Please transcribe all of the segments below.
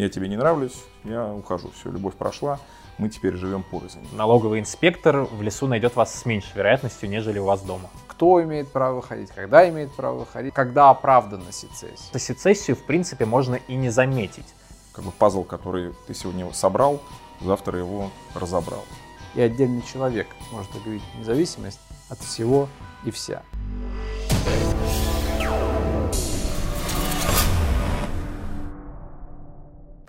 я тебе не нравлюсь, я ухожу, все, любовь прошла, мы теперь живем порознь. Налоговый инспектор в лесу найдет вас с меньшей вероятностью, нежели у вас дома. Кто имеет право выходить, когда имеет право выходить, когда оправдана сецессия. Сецессию, в принципе, можно и не заметить. Как бы пазл, который ты сегодня собрал, завтра его разобрал. И отдельный человек может объявить независимость от всего и вся.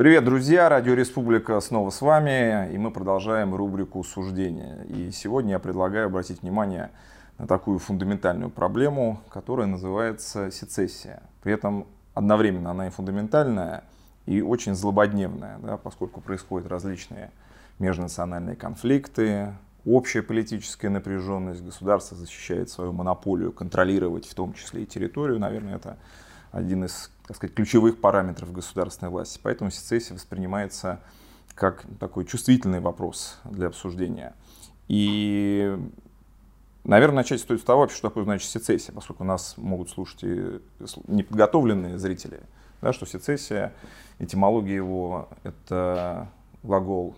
Привет, друзья! Радио Республика снова с вами, и мы продолжаем рубрику «Суждения». И сегодня я предлагаю обратить внимание на такую фундаментальную проблему, которая называется сецессия. При этом одновременно она и фундаментальная, и очень злободневная, да, поскольку происходят различные межнациональные конфликты, общая политическая напряженность, государство защищает свою монополию, контролировать в том числе и территорию, наверное, это один из так сказать, ключевых параметров государственной власти. Поэтому сецессия воспринимается как такой чувствительный вопрос для обсуждения. И, наверное, начать стоит с того, что такое значит сецессия, поскольку нас могут слушать и неподготовленные зрители, да, что сецессия, этимология его — это глагол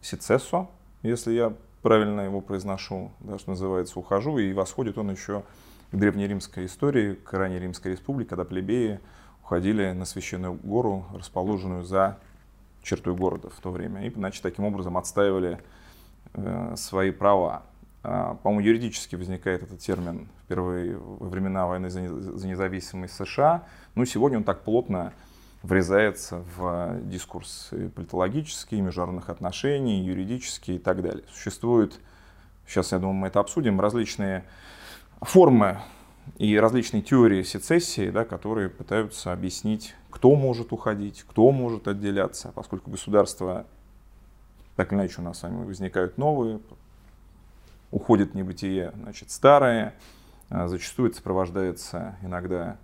сецессо, если я правильно его произношу, да, что называется, ухожу, и восходит он еще к древнеримской истории, к ранней Римской республике, когда плебеи уходили на священную гору, расположенную за чертой города в то время, и, значит, таким образом отстаивали э, свои права. А, по-моему, юридически возникает этот термин впервые во времена войны за, за независимость США. Ну, сегодня он так плотно врезается в дискурс политологический, международных отношений, юридический и так далее. Существуют, сейчас, я думаю, мы это обсудим, различные формы и различные теории сецессии, да, которые пытаются объяснить, кто может уходить, кто может отделяться, поскольку государства, так или иначе у нас с вами возникают новые, уходит в небытие значит, старые, а зачастую сопровождается иногда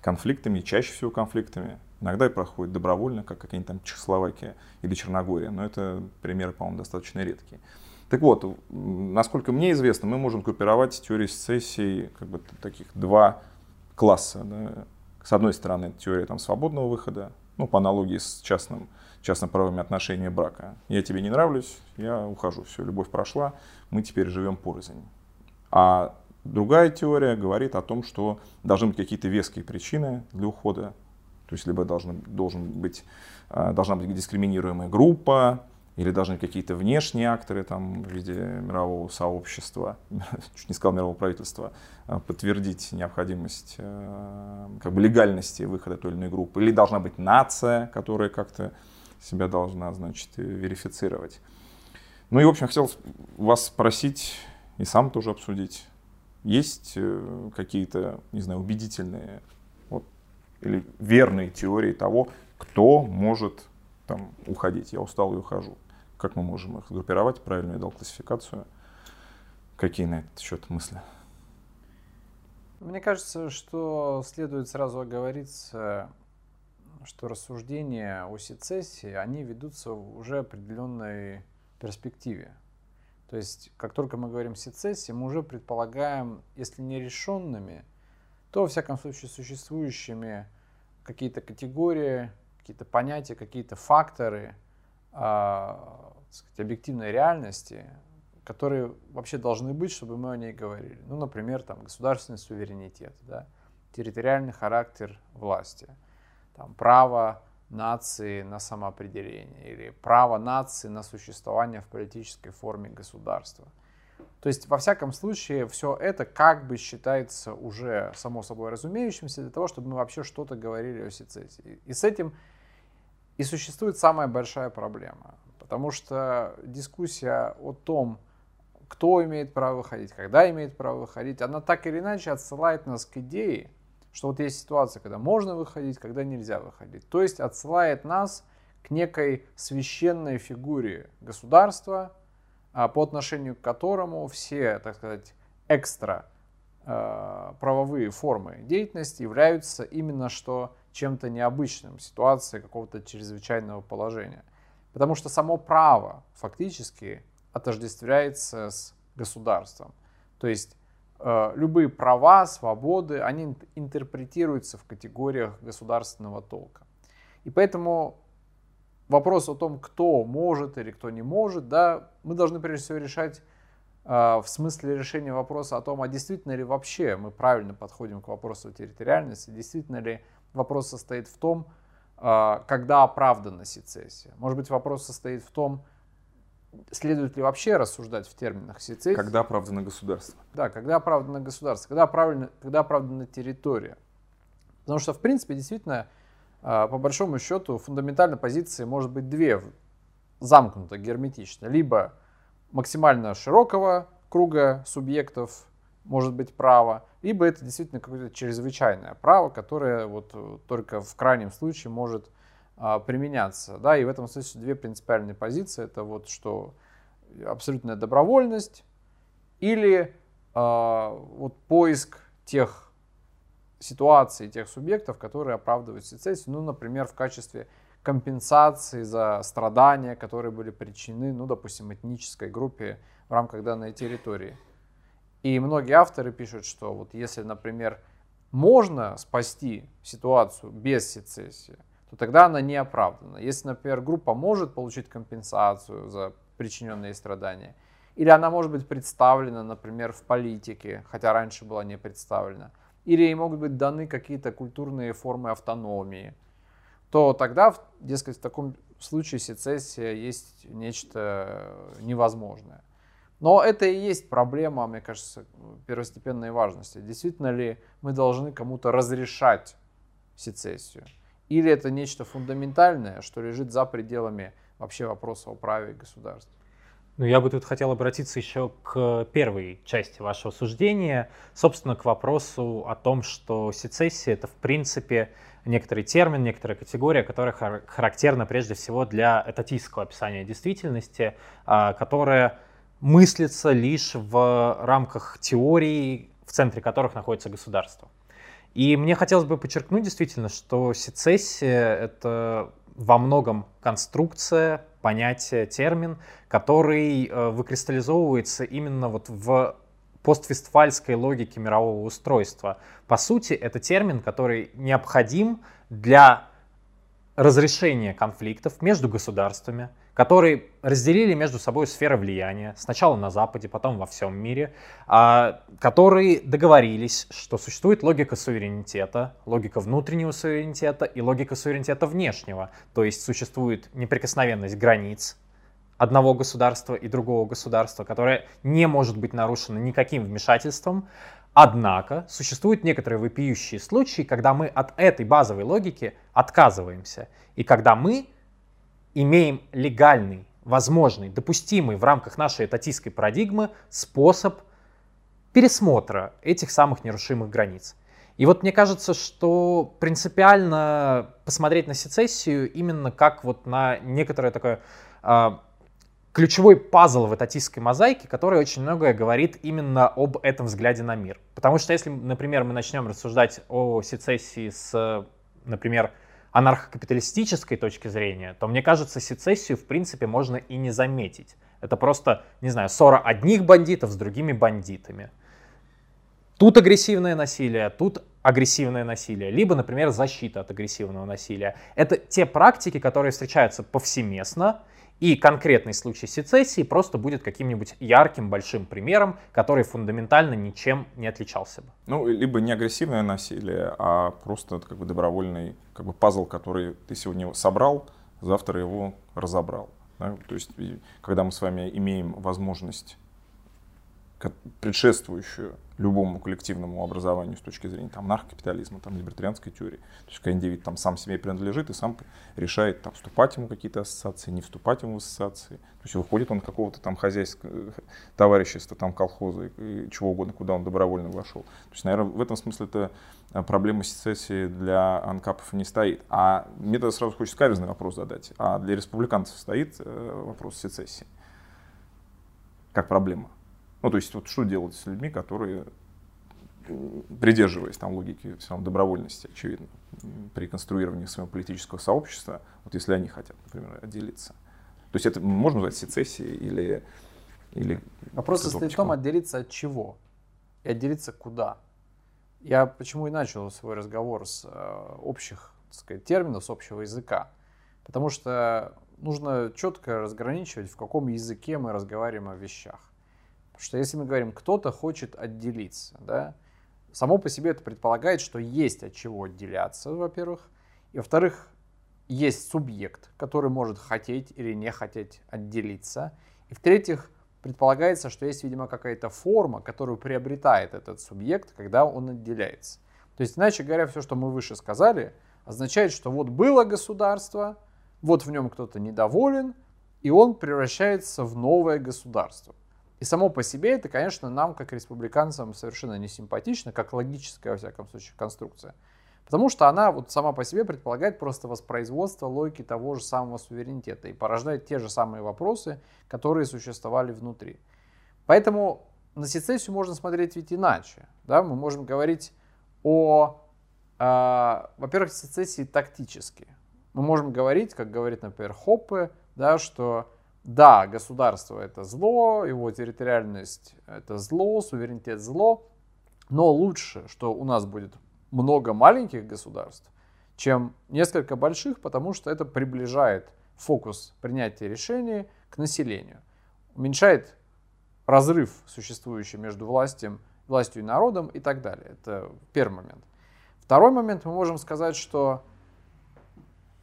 конфликтами, чаще всего конфликтами, иногда и проходит добровольно, как какие-нибудь там Чехословакия или Черногория, но это примеры, по-моему, достаточно редкие. Так вот, насколько мне известно, мы можем группировать теорию сессий как бы таких два класса. Да. С одной стороны, теория там, свободного выхода, ну, по аналогии с частным, частно-правовыми отношениями брака. Я тебе не нравлюсь, я ухожу, все, любовь прошла, мы теперь живем порознь. А другая теория говорит о том, что должны быть какие-то веские причины для ухода. То есть либо должен, должен быть, а, должна быть дискриминируемая группа, или должны какие-то внешние акторы там, в виде мирового сообщества, чуть не сказал мирового правительства, а, подтвердить необходимость э, как бы легальности выхода той или иной группы. Или должна быть нация, которая как-то себя должна, значит, верифицировать. Ну и, в общем, хотел вас спросить и сам тоже обсудить. Есть э, какие-то, не знаю, убедительные вот, или верные теории того, кто может там уходить. Я устал и ухожу. Как мы можем их группировать? Правильно я дал классификацию. Какие на этот счет мысли? Мне кажется, что следует сразу оговориться, что рассуждения о сецессии, они ведутся в уже определенной перспективе. То есть, как только мы говорим сецессии, мы уже предполагаем, если не решенными, то, во всяком случае, существующими какие-то категории, какие-то понятия, какие-то факторы, а, сказать, объективной реальности, которые вообще должны быть, чтобы мы о ней говорили. Ну, например, там, государственный суверенитет, да, территориальный характер власти, там, право нации на самоопределение или право нации на существование в политической форме государства. То есть, во всяком случае, все это как бы считается уже само собой разумеющимся для того, чтобы мы вообще что-то говорили о сецессии. И с этим и существует самая большая проблема. Потому что дискуссия о том, кто имеет право выходить, когда имеет право выходить, она так или иначе отсылает нас к идее, что вот есть ситуация, когда можно выходить, когда нельзя выходить. То есть отсылает нас к некой священной фигуре государства, а, по отношению к которому все, так сказать, экстра а, правовые формы деятельности являются именно что чем-то необычным, ситуацией какого-то чрезвычайного положения. Потому что само право фактически отождествляется с государством. То есть э, любые права, свободы, они интерпретируются в категориях государственного толка. И поэтому вопрос о том, кто может или кто не может, да, мы должны прежде всего решать э, в смысле решения вопроса о том, а действительно ли вообще мы правильно подходим к вопросу территориальности, действительно ли вопрос состоит в том, э, когда оправдана сецессия. Может быть, вопрос состоит в том, следует ли вообще рассуждать в терминах сецессии. Когда оправдано государство. Да, когда оправдано государство, когда, оправдана, когда оправдана территория. Потому что, в принципе, действительно, а, по большому счету, фундаментально позиции может быть две, замкнуто, герметично. Либо максимально широкого круга субъектов может быть право, либо это действительно какое-то чрезвычайное право, которое вот э, только в крайнем случае может а, применяться. Да, и в этом смысле две принципиальные позиции. Это вот что абсолютная добровольность или а, вот поиск тех ситуаций тех субъектов, которые оправдывают сецессию, ну, например, в качестве компенсации за страдания, которые были причинены, ну, допустим, этнической группе в рамках данной территории. И многие авторы пишут, что вот если, например, можно спасти ситуацию без сецессии, то тогда она не оправдана. Если, например, группа может получить компенсацию за причиненные страдания, или она может быть представлена, например, в политике, хотя раньше была не представлена, или ей могут быть даны какие-то культурные формы автономии, то тогда, дескать, в таком случае сецессия есть нечто невозможное. Но это и есть проблема, мне кажется, первостепенной важности. Действительно ли мы должны кому-то разрешать сецессию? Или это нечто фундаментальное, что лежит за пределами вообще вопроса о праве государства? Ну, я бы тут хотел обратиться еще к первой части вашего суждения, собственно, к вопросу о том, что сецессия — это, в принципе, некоторый термин, некоторая категория, которая характерна прежде всего для этатистского описания действительности, а, которая мыслится лишь в рамках теорий, в центре которых находится государство. И мне хотелось бы подчеркнуть действительно, что сецессия — это во многом конструкция, понятие, термин, который э, выкристаллизовывается именно вот в поствестфальской логике мирового устройства. По сути, это термин, который необходим для разрешения конфликтов между государствами, которые разделили между собой сферы влияния, сначала на Западе, потом во всем мире, а, которые договорились, что существует логика суверенитета, логика внутреннего суверенитета и логика суверенитета внешнего. То есть существует неприкосновенность границ одного государства и другого государства, которая не может быть нарушена никаким вмешательством. Однако существуют некоторые вопиющие случаи, когда мы от этой базовой логики отказываемся. И когда мы имеем легальный, возможный, допустимый в рамках нашей этатистской парадигмы способ пересмотра этих самых нерушимых границ. И вот мне кажется, что принципиально посмотреть на сецессию именно как вот на некоторое такое э, ключевой пазл в этатистской мозаике, который очень многое говорит именно об этом взгляде на мир. Потому что если, например, мы начнем рассуждать о сецессии с, например, анархокапиталистической точки зрения, то мне кажется, сецессию в принципе можно и не заметить. Это просто, не знаю, ссора одних бандитов с другими бандитами. Тут агрессивное насилие, тут агрессивное насилие, либо, например, защита от агрессивного насилия. Это те практики, которые встречаются повсеместно, и конкретный случай сецессии просто будет каким-нибудь ярким большим примером, который фундаментально ничем не отличался бы. Ну, либо не агрессивное насилие, а просто как бы добровольный как бы пазл, который ты сегодня собрал, завтра его разобрал. Да? То есть, когда мы с вами имеем возможность предшествующую любому коллективному образованию с точки зрения там, наркокапитализма, там, либертарианской теории. То есть, когда индивид там, сам себе принадлежит и сам решает, там, вступать ему какие-то ассоциации, не вступать ему в ассоциации. То есть, выходит он какого-то там хозяйского товарищества, там, колхоза и чего угодно, куда он добровольно вошел. То есть, наверное, в этом смысле это а, проблема сецессии для анкапов не стоит. А мне тогда сразу хочется каверзный вопрос задать. А для республиканцев стоит э, вопрос сецессии? Как проблема? Ну, то есть, вот что делать с людьми, которые, придерживаясь там логики все равно добровольности, очевидно, при конструировании своего политического сообщества, вот если они хотят, например, отделиться. То есть это можно назвать сецессией или... или Вопрос состоит в том, отделиться от чего и отделиться куда. Я почему и начал свой разговор с э, общих сказать, терминов с общего языка. Потому что нужно четко разграничивать, в каком языке мы разговариваем о вещах. Что если мы говорим, кто-то хочет отделиться, да, само по себе это предполагает, что есть от чего отделяться, во-первых. И во-вторых, есть субъект, который может хотеть или не хотеть отделиться. И в-третьих, предполагается, что есть, видимо, какая-то форма, которую приобретает этот субъект, когда он отделяется. То есть, иначе говоря, все, что мы выше сказали, означает, что вот было государство, вот в нем кто-то недоволен, и он превращается в новое государство. И само по себе это, конечно, нам, как республиканцам, совершенно не симпатично, как логическая, во всяком случае, конструкция. Потому что она вот сама по себе предполагает просто воспроизводство логики того же самого суверенитета и порождает те же самые вопросы, которые существовали внутри. Поэтому на сецессию можно смотреть ведь иначе. Да? Мы можем говорить о, э, во-первых, сецессии тактически. Мы можем говорить, как говорит, например, Хоппе, да, что да, государство это зло, его территориальность это зло, суверенитет зло, но лучше, что у нас будет много маленьких государств, чем несколько больших, потому что это приближает фокус принятия решений к населению, уменьшает разрыв, существующий между властью, властью и народом и так далее. Это первый момент. Второй момент, мы можем сказать, что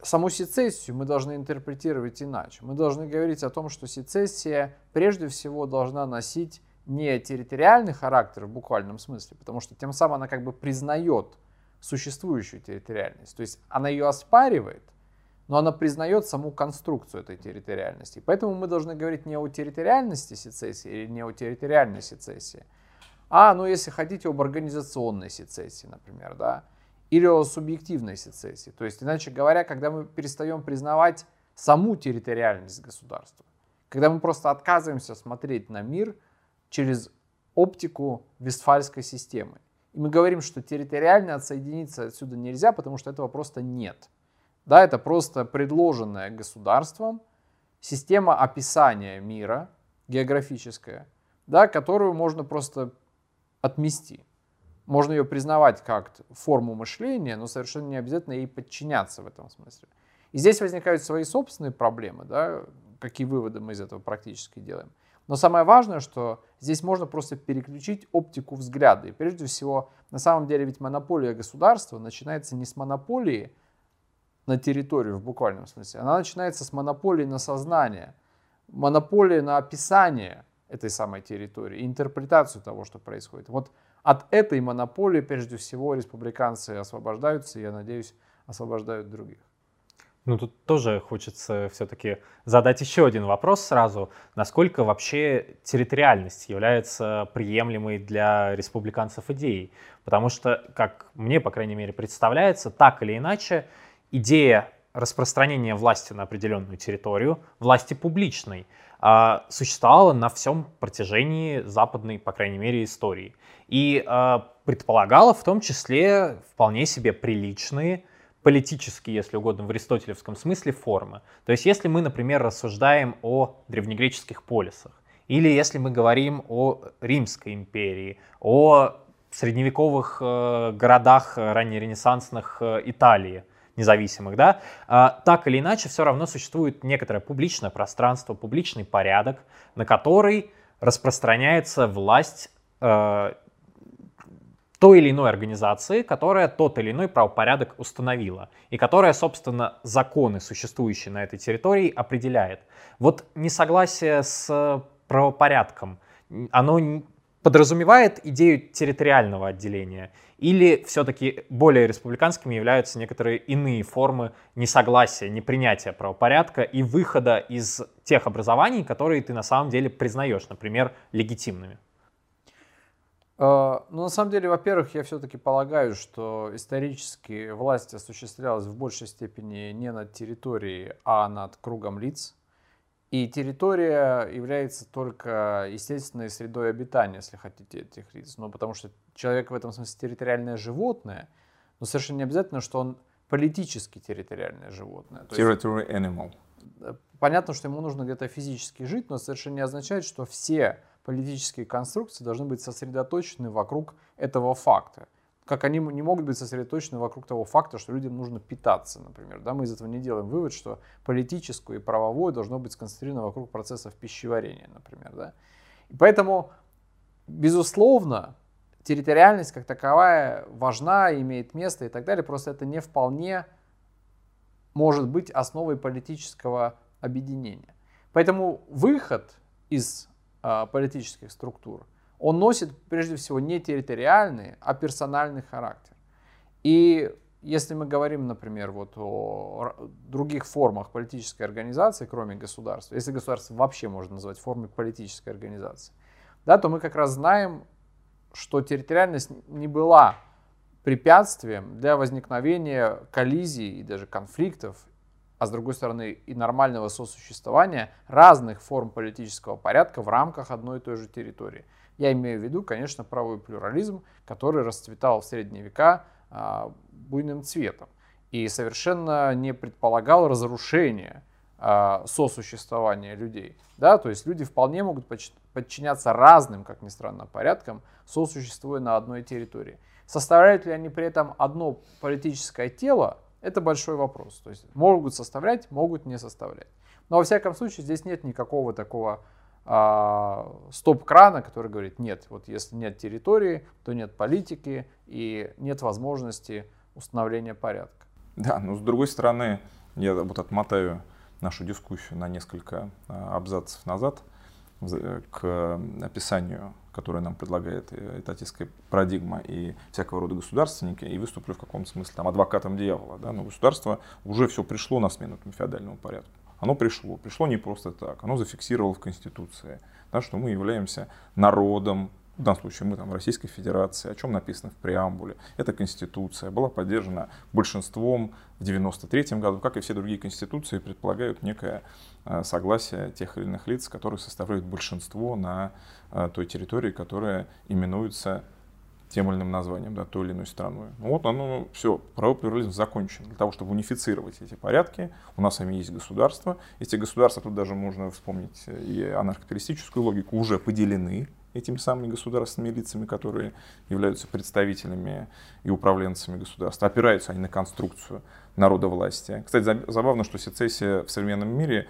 саму сецессию мы должны интерпретировать иначе. Мы должны говорить о том, что сецессия прежде всего должна носить не территориальный характер в буквальном смысле, потому что тем самым она как бы признает существующую территориальность. То есть она ее оспаривает, но она признает саму конструкцию этой территориальности. Поэтому мы должны говорить не о территориальности сецессии или не о территориальной сецессии, а, ну, если хотите, об организационной сецессии, например, да, или о субъективной сецессии. То есть, иначе говоря, когда мы перестаем признавать саму территориальность государства, когда мы просто отказываемся смотреть на мир – через оптику Вестфальской системы. И мы говорим, что территориально отсоединиться отсюда нельзя, потому что этого просто нет. Да, это просто предложенная государством система описания мира географическая, да, которую можно просто отмести. Можно ее признавать как форму мышления, но совершенно не обязательно ей подчиняться в этом смысле. И здесь возникают свои собственные проблемы, да, какие выводы мы из этого практически делаем. Но самое важное, что здесь можно просто переключить оптику взгляда. И прежде всего, на самом деле ведь монополия государства начинается не с монополии на территорию в буквальном смысле, она начинается с монополии на сознание, монополии на описание этой самой территории, интерпретацию того, что происходит. Вот от этой монополии прежде всего республиканцы освобождаются, и я надеюсь, освобождают других. Ну, тут тоже хочется все-таки задать еще один вопрос сразу. Насколько вообще территориальность является приемлемой для республиканцев идеей? Потому что, как мне, по крайней мере, представляется, так или иначе, идея распространения власти на определенную территорию, власти публичной, а, существовала на всем протяжении западной, по крайней мере, истории. И а, предполагала в том числе вполне себе приличные политические, если угодно, в аристотелевском смысле формы. То есть если мы, например, рассуждаем о древнегреческих полисах, или если мы говорим о Римской империи, о средневековых э, городах раннеренессансных э, Италии, независимых, да, э, так или иначе все равно существует некоторое публичное пространство, публичный порядок, на который распространяется власть э, той или иной организации, которая тот или иной правопорядок установила, и которая, собственно, законы, существующие на этой территории, определяет. Вот несогласие с правопорядком, оно подразумевает идею территориального отделения, или все-таки более республиканскими являются некоторые иные формы несогласия, непринятия правопорядка и выхода из тех образований, которые ты на самом деле признаешь, например, легитимными? Э, ну, на самом деле, во-первых, я все-таки полагаю, что исторически власть осуществлялась в большей степени не над территорией, а над кругом лиц. И территория является только естественной средой обитания, если хотите, этих лиц. Ну, потому что человек в этом смысле территориальное животное, но совершенно не обязательно, что он политически территориальное животное. Territory animal. Понятно, что ему нужно где-то физически жить, но совершенно не означает, что все политические конструкции должны быть сосредоточены вокруг этого факта. Как они не могут быть сосредоточены вокруг того факта, что людям нужно питаться, например. Да, мы из этого не делаем вывод, что политическое и правовое должно быть сконцентрировано вокруг процессов пищеварения, например. Да. И поэтому, безусловно, территориальность как таковая важна, имеет место и так далее, просто это не вполне может быть основой политического объединения. Поэтому выход из а, политических структур – он носит прежде всего не территориальный, а персональный характер. И если мы говорим, например, вот о других формах политической организации, кроме государства, если государство вообще можно назвать формой политической организации, да, то мы как раз знаем, что территориальность не была препятствием для возникновения коллизий и даже конфликтов, а с другой стороны и нормального сосуществования разных форм политического порядка в рамках одной и той же территории. Я имею в виду, конечно, правовой плюрализм, который расцветал в средние века а, буйным цветом и совершенно не предполагал разрушения а, сосуществования людей. Да? То есть люди вполне могут подчиняться разным, как ни странно, порядкам, сосуществуя на одной территории. Составляют ли они при этом одно политическое тело, это большой вопрос. То есть могут составлять, могут не составлять. Но во всяком случае здесь нет никакого такого а, стоп-крана, который говорит, нет, вот если нет территории, то нет политики и нет возможности установления порядка. Да, но с другой стороны, я вот отмотаю нашу дискуссию на несколько а, абзацев назад к описанию, которое нам предлагает этатистская парадигма и всякого рода государственники, и выступлю в каком-то смысле там, адвокатом дьявола. Да? Но государство уже все пришло на смену феодальному порядку оно пришло. Пришло не просто так, оно зафиксировало в Конституции, да, что мы являемся народом, в данном случае мы там Российской Федерации, о чем написано в преамбуле. Эта конституция была поддержана большинством в 93 году, как и все другие конституции, предполагают некое э, согласие тех или иных лиц, которые составляют большинство на э, той территории, которая именуется тем или иным названием, да, той или иной страной. Ну, вот оно, ну, все, правовой плюрализм закончен. Для того, чтобы унифицировать эти порядки, у нас с вами есть государства. Эти государства, тут даже можно вспомнить и анархокапиталистическую логику, уже поделены этими самыми государственными лицами, которые являются представителями и управленцами государства. Опираются они на конструкцию народа власти. Кстати, забавно, что сецессия в современном мире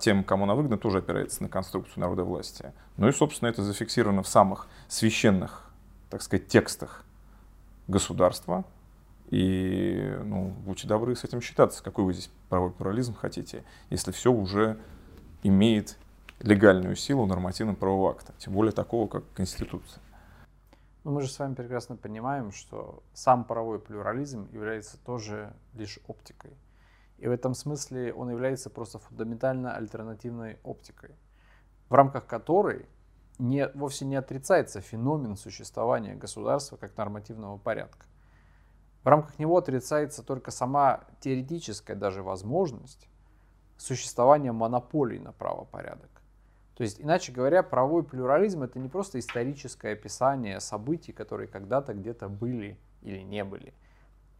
тем, кому она выгодна, тоже опирается на конструкцию народа власти. Ну и, собственно, это зафиксировано в самых священных так сказать, текстах государства. И, ну, будьте добры с этим считаться, какой вы здесь правовой плурализм хотите, если все уже имеет легальную силу нормативно-правового акта, тем более такого, как Конституция. Но мы же с вами прекрасно понимаем, что сам правовой плюрализм является тоже лишь оптикой. И в этом смысле он является просто фундаментально альтернативной оптикой, в рамках которой не, вовсе не отрицается феномен существования государства как нормативного порядка. В рамках него отрицается только сама теоретическая даже возможность существования монополий на правопорядок. То есть, иначе говоря, правовой плюрализм это не просто историческое описание событий, которые когда-то где-то были или не были.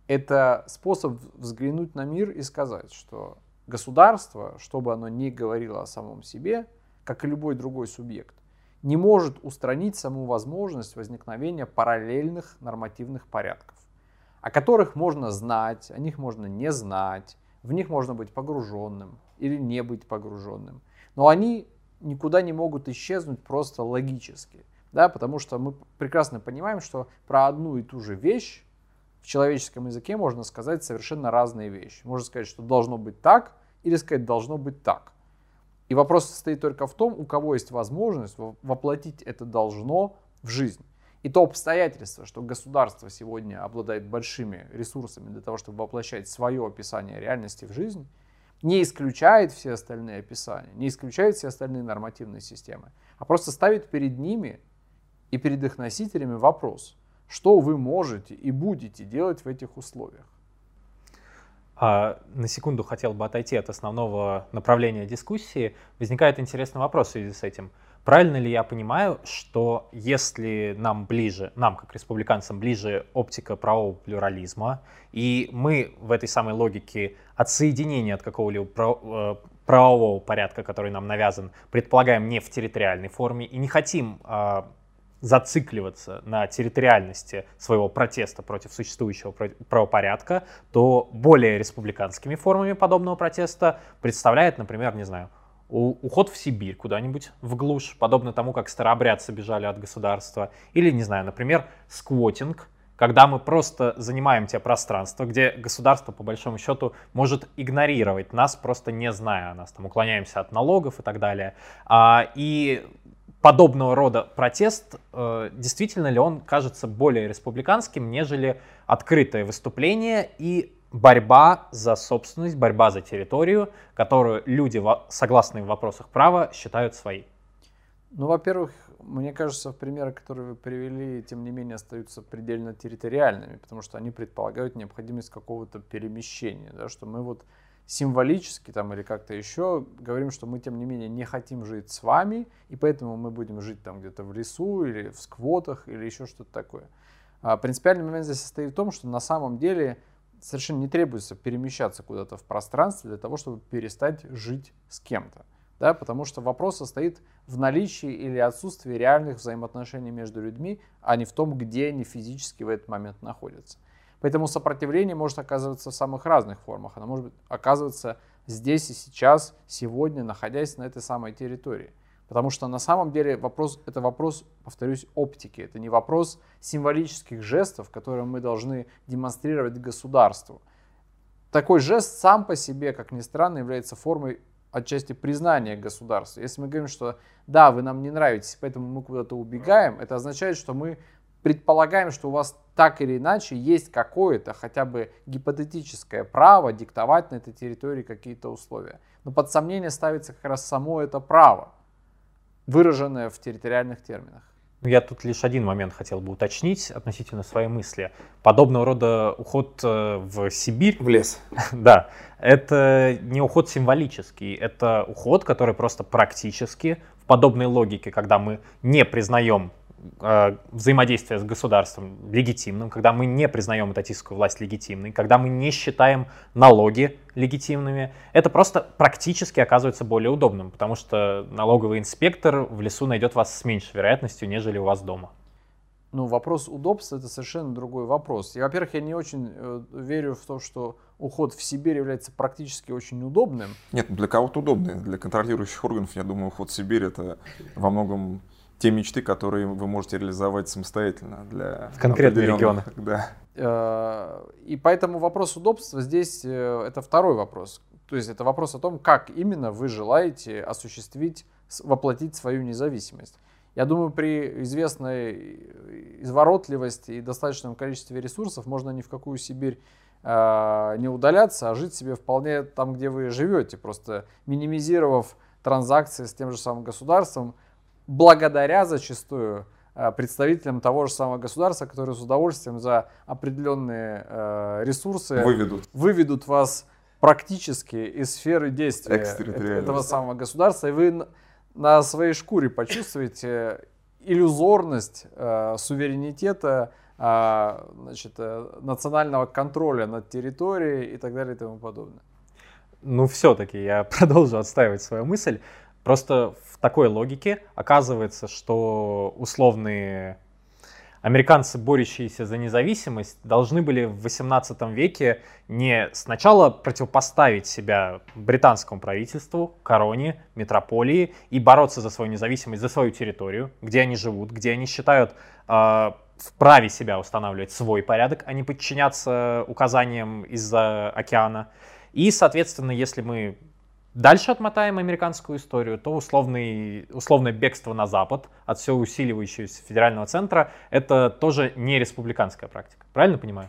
Это способ взглянуть на мир и сказать, что государство, что бы оно ни говорило о самом себе, как и любой другой субъект, не может устранить саму возможность возникновения параллельных нормативных порядков, о которых можно знать, о них можно не знать, в них можно быть погруженным или не быть погруженным. Но они никуда не могут исчезнуть просто логически, да, потому что мы прекрасно понимаем, что про одну и ту же вещь в человеческом языке можно сказать совершенно разные вещи. Можно сказать, что должно быть так, или сказать должно быть так. И вопрос состоит только в том, у кого есть возможность воплотить это должно в жизнь. И то обстоятельство, что государство сегодня обладает большими ресурсами для того, чтобы воплощать свое описание реальности в жизнь, не исключает все остальные описания, не исключает все остальные нормативные системы, а просто ставит перед ними и перед их носителями вопрос, что вы можете и будете делать в этих условиях. А, на секунду хотел бы отойти от основного направления дискуссии. Возникает интересный вопрос в связи с этим. Правильно ли я понимаю, что если нам ближе, нам как республиканцам ближе оптика правового плюрализма, и мы в этой самой логике отсоединения от какого-либо э, правового порядка, который нам навязан, предполагаем не в территориальной форме и не хотим а, зацикливаться на территориальности своего протеста против существующего правопорядка, то более республиканскими формами подобного протеста представляет, например, не знаю, уход в Сибирь куда-нибудь, в глушь, подобно тому, как старообрядцы бежали от государства, или, не знаю, например, сквотинг, когда мы просто занимаем те пространства, где государство, по большому счету, может игнорировать нас, просто не зная о нас, там, уклоняемся от налогов и так далее. А, и подобного рода протест, э, действительно ли он кажется более республиканским, нежели открытое выступление и борьба за собственность, борьба за территорию, которую люди, согласные в вопросах права, считают своей? Ну, во-первых, мне кажется, примеры, которые вы привели, тем не менее остаются предельно территориальными, потому что они предполагают необходимость какого-то перемещения, да, что мы вот символически там или как-то еще говорим, что мы тем не менее не хотим жить с вами, и поэтому мы будем жить там где-то в лесу или в сквотах или еще что-то такое. А принципиальный момент здесь состоит в том, что на самом деле совершенно не требуется перемещаться куда-то в пространстве для того, чтобы перестать жить с кем-то. Да, потому что вопрос состоит в наличии или отсутствии реальных взаимоотношений между людьми, а не в том, где они физически в этот момент находятся. Поэтому сопротивление может оказываться в самых разных формах. Оно может оказываться здесь и сейчас, сегодня, находясь на этой самой территории. Потому что на самом деле вопрос, это вопрос, повторюсь, оптики. Это не вопрос символических жестов, которые мы должны демонстрировать государству. Такой жест сам по себе, как ни странно, является формой отчасти признания государства. Если мы говорим, что да, вы нам не нравитесь, поэтому мы куда-то убегаем, это означает, что мы предполагаем, что у вас так или иначе есть какое-то хотя бы гипотетическое право диктовать на этой территории какие-то условия. Но под сомнение ставится как раз само это право, выраженное в территориальных терминах. Ну, я тут лишь один момент хотел бы уточнить относительно своей мысли. Подобного рода уход э, в Сибирь... В лес. Да. Это не уход символический, это уход, который просто практически в подобной логике, когда мы не признаем э, взаимодействия с государством легитимным, когда мы не признаем этатистскую власть легитимной, когда мы не считаем налоги легитимными, это просто практически оказывается более удобным, потому что налоговый инспектор в лесу найдет вас с меньшей вероятностью, нежели у вас дома. Ну, вопрос удобства это совершенно другой вопрос. И, во-первых, я не очень э, верю в то, что уход в Сибирь является практически очень удобным. Нет, для кого-то удобный. Для контролирующих органов, я думаю, уход в Сибирь это во многом те мечты, которые вы можете реализовать самостоятельно для в конкретных регионах. Да. Э, и поэтому вопрос удобства здесь э, это второй вопрос. То есть это вопрос о том, как именно вы желаете осуществить, воплотить свою независимость. Я думаю, при известной изворотливости и достаточном количестве ресурсов можно ни в какую Сибирь э, не удаляться, а жить себе вполне там, где вы живете, просто минимизировав транзакции с тем же самым государством, благодаря зачастую э, представителям того же самого государства, которые с удовольствием за определенные э, ресурсы выведут, выведут вас практически из сферы действия этого самого государства, и вы на своей шкуре почувствуете иллюзорность э, суверенитета, э, значит, э, национального контроля над территорией и так далее и тому подобное. Ну, все-таки я продолжу отстаивать свою мысль. Просто в такой логике оказывается, что условные американцы, борющиеся за независимость, должны были в 18 веке не сначала противопоставить себя британскому правительству, короне, метрополии и бороться за свою независимость, за свою территорию, где они живут, где они считают э, вправе себя устанавливать свой порядок, а не подчиняться указаниям из-за океана. И, соответственно, если мы Дальше отмотаем американскую историю, то условный, условное бегство на запад от все усиливающегося федерального центра — это тоже не республиканская практика. Правильно понимаю?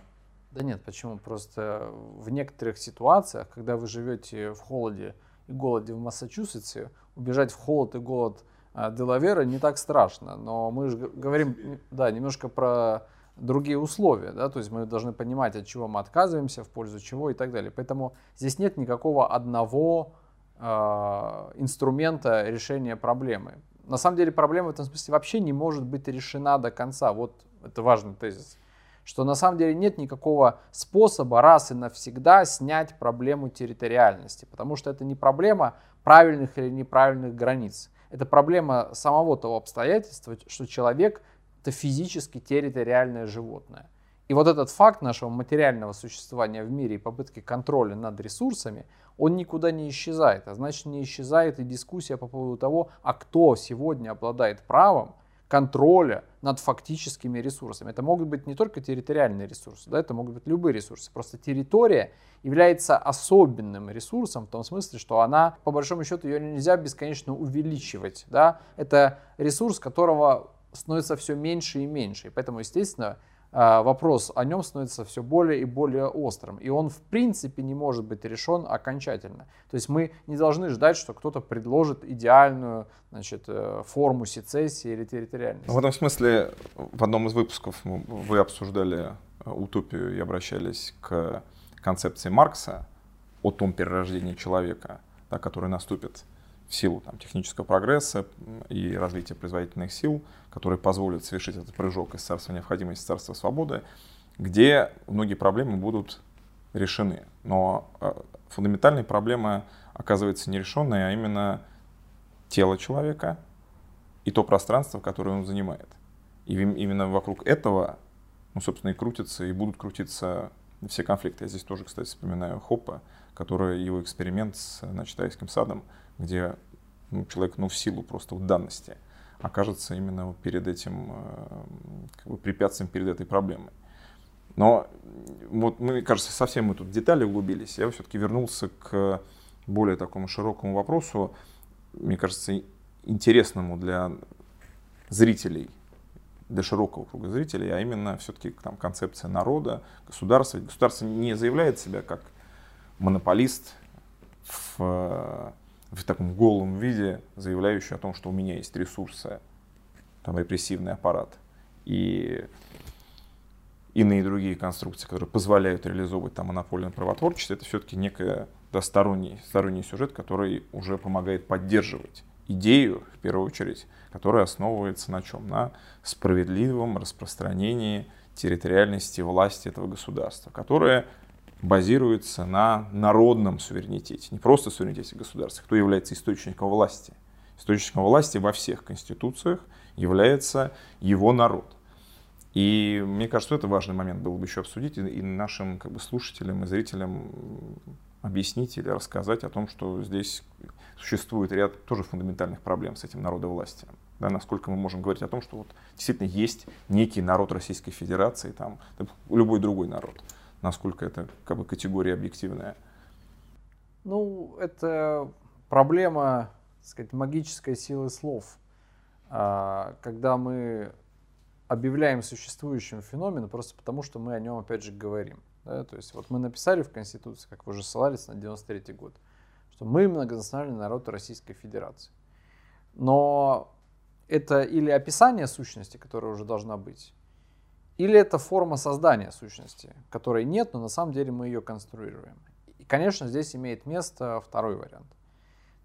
Да нет, почему? Просто в некоторых ситуациях, когда вы живете в холоде и голоде в Массачусетсе, убежать в холод и голод а, Делавера не так страшно. Но мы же говорим да, немножко про другие условия, да, то есть мы должны понимать, от чего мы отказываемся, в пользу чего и так далее. Поэтому здесь нет никакого одного инструмента решения проблемы. На самом деле проблема в этом смысле вообще не может быть решена до конца. Вот это важный тезис. Что на самом деле нет никакого способа раз и навсегда снять проблему территориальности. Потому что это не проблема правильных или неправильных границ. Это проблема самого того обстоятельства, что человек это физически территориальное животное. И вот этот факт нашего материального существования в мире и попытки контроля над ресурсами, он никуда не исчезает. А значит, не исчезает и дискуссия по поводу того, а кто сегодня обладает правом контроля над фактическими ресурсами. Это могут быть не только территориальные ресурсы, да, это могут быть любые ресурсы. Просто территория является особенным ресурсом в том смысле, что она, по большому счету, ее нельзя бесконечно увеличивать. Да? Это ресурс, которого становится все меньше и меньше. И поэтому, естественно, вопрос о нем становится все более и более острым. И он в принципе не может быть решен окончательно. То есть мы не должны ждать, что кто-то предложит идеальную значит, э, форму сецессии или территориальности. В этом смысле в одном из выпусков вы обсуждали э, утопию и обращались к концепции Маркса о том перерождении человека, да, который наступит в силу там, технического прогресса и развития производительных сил, которые позволят совершить этот прыжок из царства необходимости в царство свободы, где многие проблемы будут решены. Но э, фундаментальные проблемы оказываются нерешенные, а именно тело человека и то пространство, которое он занимает. И именно вокруг этого, ну, собственно, и крутятся, и будут крутиться все конфликты. Я здесь тоже, кстати, вспоминаю Хоппа, который его эксперимент с значит, райским садом, где ну, человек ну, в силу просто в данности окажется именно перед этим э, как бы препятствием перед этой проблемой. Но вот мне кажется, совсем мы тут в детали углубились. Я все-таки вернулся к более такому широкому вопросу, мне кажется, интересному для зрителей, для широкого круга зрителей, а именно все-таки там концепция народа, государства. государство не заявляет себя как монополист в в таком голом виде, заявляющий о том, что у меня есть ресурсы, там репрессивный аппарат и иные другие конструкции, которые позволяют реализовывать там монопольное правотворчество, это все-таки некий да, сторонний, сторонний сюжет, который уже помогает поддерживать идею, в первую очередь, которая основывается на чем? На справедливом распространении территориальности власти этого государства, которое базируется на народном суверенитете. Не просто суверенитете государства. Кто является источником власти? Источником власти во всех конституциях является его народ. И мне кажется, это важный момент был бы еще обсудить и нашим как бы, слушателям и зрителям объяснить или рассказать о том, что здесь существует ряд тоже фундаментальных проблем с этим народовластием. Да, насколько мы можем говорить о том, что вот действительно есть некий народ Российской Федерации, там, любой другой народ насколько это как бы категория объективная? Ну, это проблема, так сказать, магической силы слов. А, когда мы объявляем существующим феномен просто потому, что мы о нем опять же говорим. Да? То есть вот мы написали в Конституции, как вы уже ссылались на 93 год, что мы многонациональный народ Российской Федерации. Но это или описание сущности, которая уже должна быть, или это форма создания сущности, которой нет, но на самом деле мы ее конструируем. И, конечно, здесь имеет место второй вариант.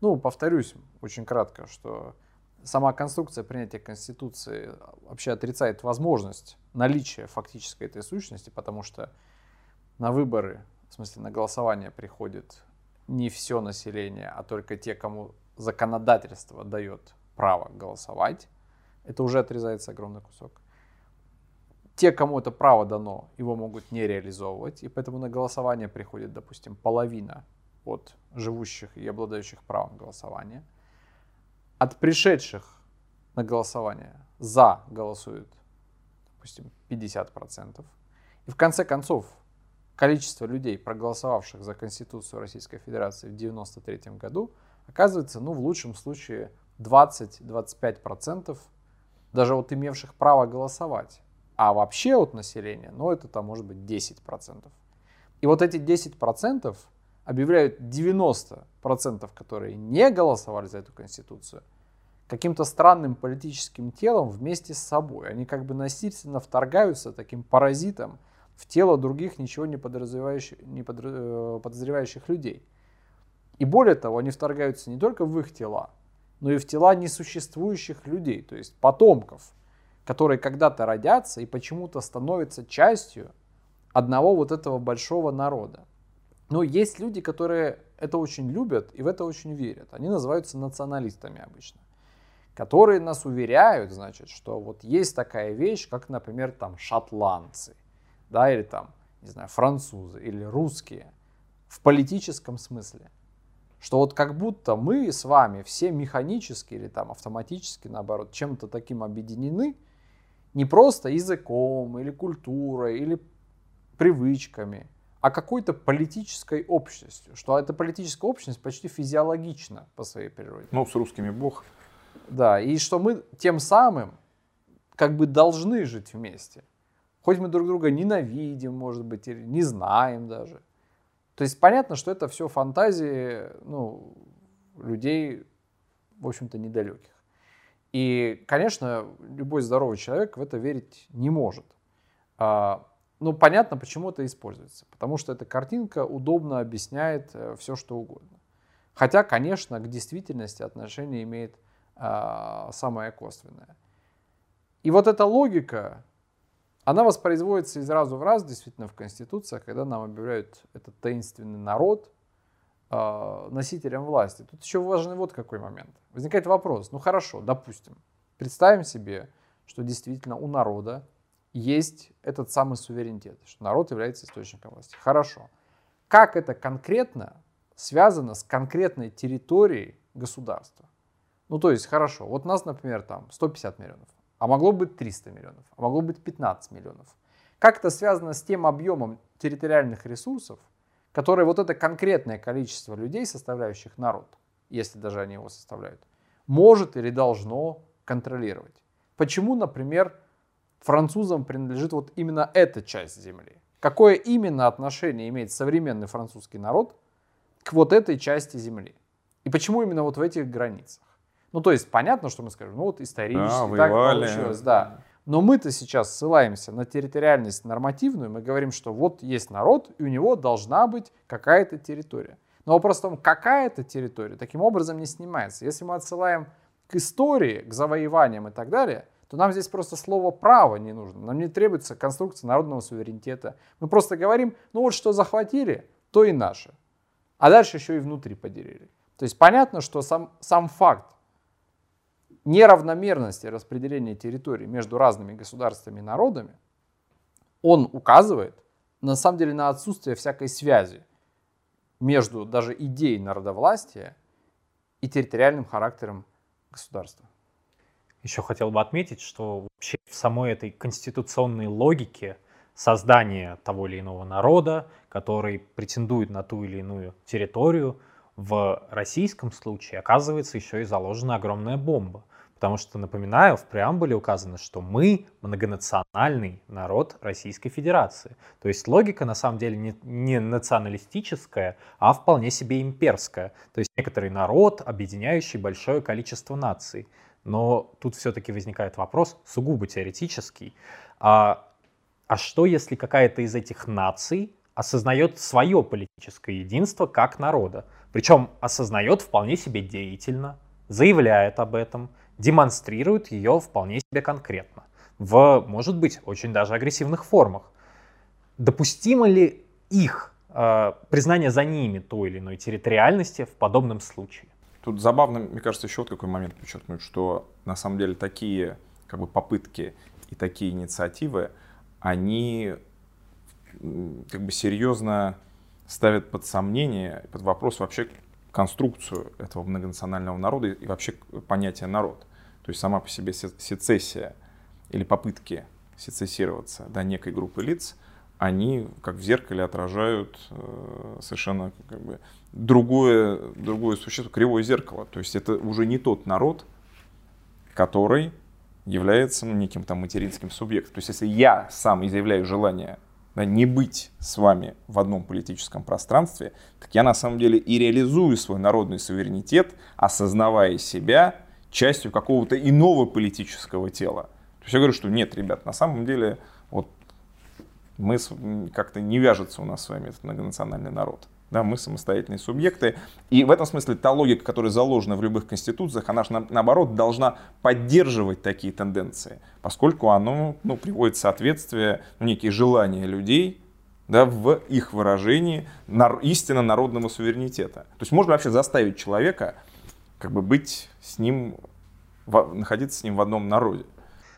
Ну, повторюсь очень кратко, что сама конструкция принятия Конституции вообще отрицает возможность наличия фактической этой сущности, потому что на выборы, в смысле на голосование приходит не все население, а только те, кому законодательство дает право голосовать. Это уже отрезается огромный кусок те, кому это право дано, его могут не реализовывать, и поэтому на голосование приходит, допустим, половина от живущих и обладающих правом голосования. От пришедших на голосование за голосует, допустим, 50%. И в конце концов, количество людей, проголосовавших за Конституцию Российской Федерации в 1993 году, оказывается, ну, в лучшем случае 20-25% даже вот имевших право голосовать. А вообще от населения, ну это там может быть 10%. И вот эти 10% объявляют 90%, которые не голосовали за эту конституцию, каким-то странным политическим телом вместе с собой. Они как бы насильственно вторгаются таким паразитом в тело других ничего не, подразумевающих, не э, подозревающих людей. И более того, они вторгаются не только в их тела, но и в тела несуществующих людей, то есть потомков – которые когда-то родятся и почему-то становятся частью одного вот этого большого народа. Но есть люди, которые это очень любят и в это очень верят. Они называются националистами обычно. которые нас уверяют, значит, что вот есть такая вещь, как, например, там шотландцы, да, или там, не знаю, французы или русские в политическом смысле. Что вот как будто мы с вами все механически или там автоматически, наоборот, чем-то таким объединены, не просто языком или культурой или привычками, а какой-то политической общностью, что эта политическая общность почти физиологична по своей природе. Ну, с русскими бог. Да, и что мы тем самым как бы должны жить вместе. Хоть мы друг друга ненавидим, может быть, или не знаем даже. То есть понятно, что это все фантазии ну, людей, в общем-то, недалеких. И, конечно, любой здоровый человек в это верить не может. А, ну, понятно, почему это используется. Потому что эта картинка удобно объясняет э, все, что угодно. Хотя, конечно, к действительности отношение имеет а, самое косвенное. И вот эта логика, она воспроизводится из раза в раз, действительно, в Конституциях, когда нам объявляют этот таинственный народ носителем власти. Тут еще важный вот какой момент. Возникает вопрос, ну хорошо, допустим, представим себе, что действительно у народа есть этот самый суверенитет, что народ является источником власти. Хорошо. Как это конкретно связано с конкретной территорией государства? Ну, то есть, хорошо, вот нас, например, там 150 миллионов, а могло быть 300 миллионов, а могло быть 15 миллионов. Как это связано с тем объемом территориальных ресурсов, которые вот это конкретное количество людей, составляющих народ, если даже они его составляют, может или должно контролировать? Почему, например, французам принадлежит вот именно эта часть земли. Какое именно отношение имеет современный французский народ к вот этой части земли? И почему именно вот в этих границах? Ну, то есть понятно, что мы скажем, ну вот исторически да, так получилось, да. Но мы-то сейчас ссылаемся на территориальность нормативную, мы говорим, что вот есть народ, и у него должна быть какая-то территория. Но вопрос в том, какая это территория, таким образом не снимается. Если мы отсылаем к истории, к завоеваниям и так далее, то нам здесь просто слово «право» не нужно. Нам не требуется конструкция народного суверенитета. Мы просто говорим, ну вот что захватили, то и наше. А дальше еще и внутри поделили. То есть понятно, что сам, сам факт неравномерности распределения территорий между разными государствами и народами, он указывает на самом деле на отсутствие всякой связи между даже идеей народовластия и территориальным характером государства. Еще хотел бы отметить, что вообще в самой этой конституционной логике создания того или иного народа, который претендует на ту или иную территорию, в российском случае оказывается еще и заложена огромная бомба. Потому что, напоминаю, в преамбуле указано, что мы многонациональный народ Российской Федерации. То есть логика на самом деле не, не националистическая, а вполне себе имперская. То есть некоторый народ, объединяющий большое количество наций. Но тут все-таки возникает вопрос сугубо теоретический. А, а что, если какая-то из этих наций осознает свое политическое единство как народа? Причем осознает вполне себе деятельно, заявляет об этом, демонстрирует ее вполне себе конкретно. В, может быть, очень даже агрессивных формах. Допустимо ли их э, признание за ними той или иной территориальности в подобном случае? Тут забавно, мне кажется, еще вот какой момент подчеркнуть, что на самом деле такие как бы, попытки и такие инициативы, они как бы серьезно ставят под сомнение, под вопрос вообще конструкцию этого многонационального народа и вообще понятие народ. То есть сама по себе сецессия или попытки сецессироваться до некой группы лиц, они как в зеркале отражают э, совершенно как бы, другое, другое существо, кривое зеркало. То есть это уже не тот народ, который является ну, неким там материнским субъектом. То есть если я сам изъявляю желание да, не быть с вами в одном политическом пространстве, так я на самом деле и реализую свой народный суверенитет, осознавая себя частью какого-то иного политического тела. То есть я говорю, что нет, ребят, на самом деле вот мы как-то не вяжется у нас с вами этот многонациональный народ. Да, мы самостоятельные субъекты. И в этом смысле та логика, которая заложена в любых конституциях, она же наоборот должна поддерживать такие тенденции, поскольку оно ну, приводит в соответствие ну, некие желания людей да, в их выражении нар- истинно народного суверенитета. То есть можно вообще заставить человека как бы быть с ним в, находиться с ним в одном народе.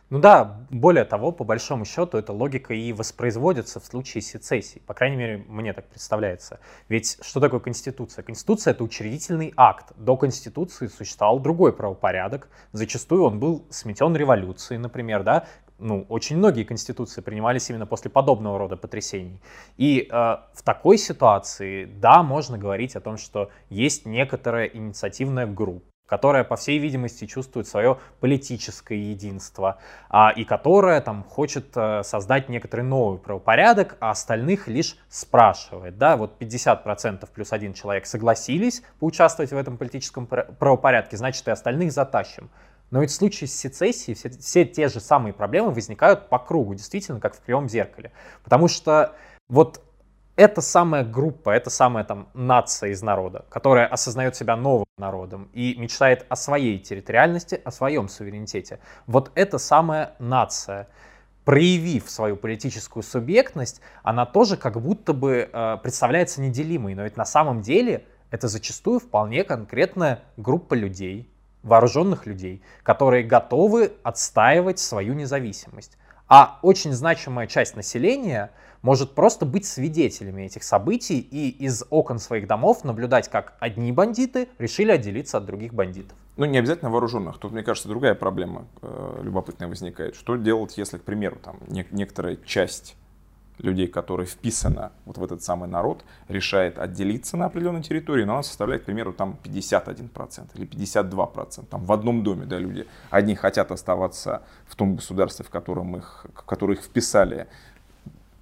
Ну да, более того, по большому счету, эта логика и воспроизводится в случае сецессии. По крайней мере, мне так представляется. Ведь что такое Конституция? Конституция — это учредительный акт. До Конституции существовал другой правопорядок. Зачастую он был сметен революцией, например, да, ну, очень многие конституции принимались именно после подобного рода потрясений. И э, в такой ситуации, да, можно говорить о том, что есть некоторая инициативная группа, которая, по всей видимости, чувствует свое политическое единство, а, и которая там хочет а, создать некоторый новый правопорядок, а остальных лишь спрашивает. Да, вот 50% плюс один человек согласились поучаствовать в этом политическом правопорядке, значит и остальных затащим. Но ведь в случае с сецессией все, все те же самые проблемы возникают по кругу, действительно, как в прямом зеркале. Потому что вот это самая группа, это самая там нация из народа, которая осознает себя новым народом и мечтает о своей территориальности, о своем суверенитете. Вот эта самая нация, проявив свою политическую субъектность, она тоже как будто бы э, представляется неделимой, но ведь на самом деле это зачастую вполне конкретная группа людей, вооруженных людей, которые готовы отстаивать свою независимость. А очень значимая часть населения может просто быть свидетелями этих событий и из окон своих домов наблюдать, как одни бандиты решили отделиться от других бандитов. Ну, не обязательно вооруженных. Тут, мне кажется, другая проблема э, любопытная возникает. Что делать, если, к примеру, там не, некоторая часть людей, которые вписана вот в этот самый народ, решает отделиться на определенной территории, но она составляет, к примеру, там 51% или 52%. Там в одном доме, да, люди. Одни хотят оставаться в том государстве, в котором их, в которое их вписали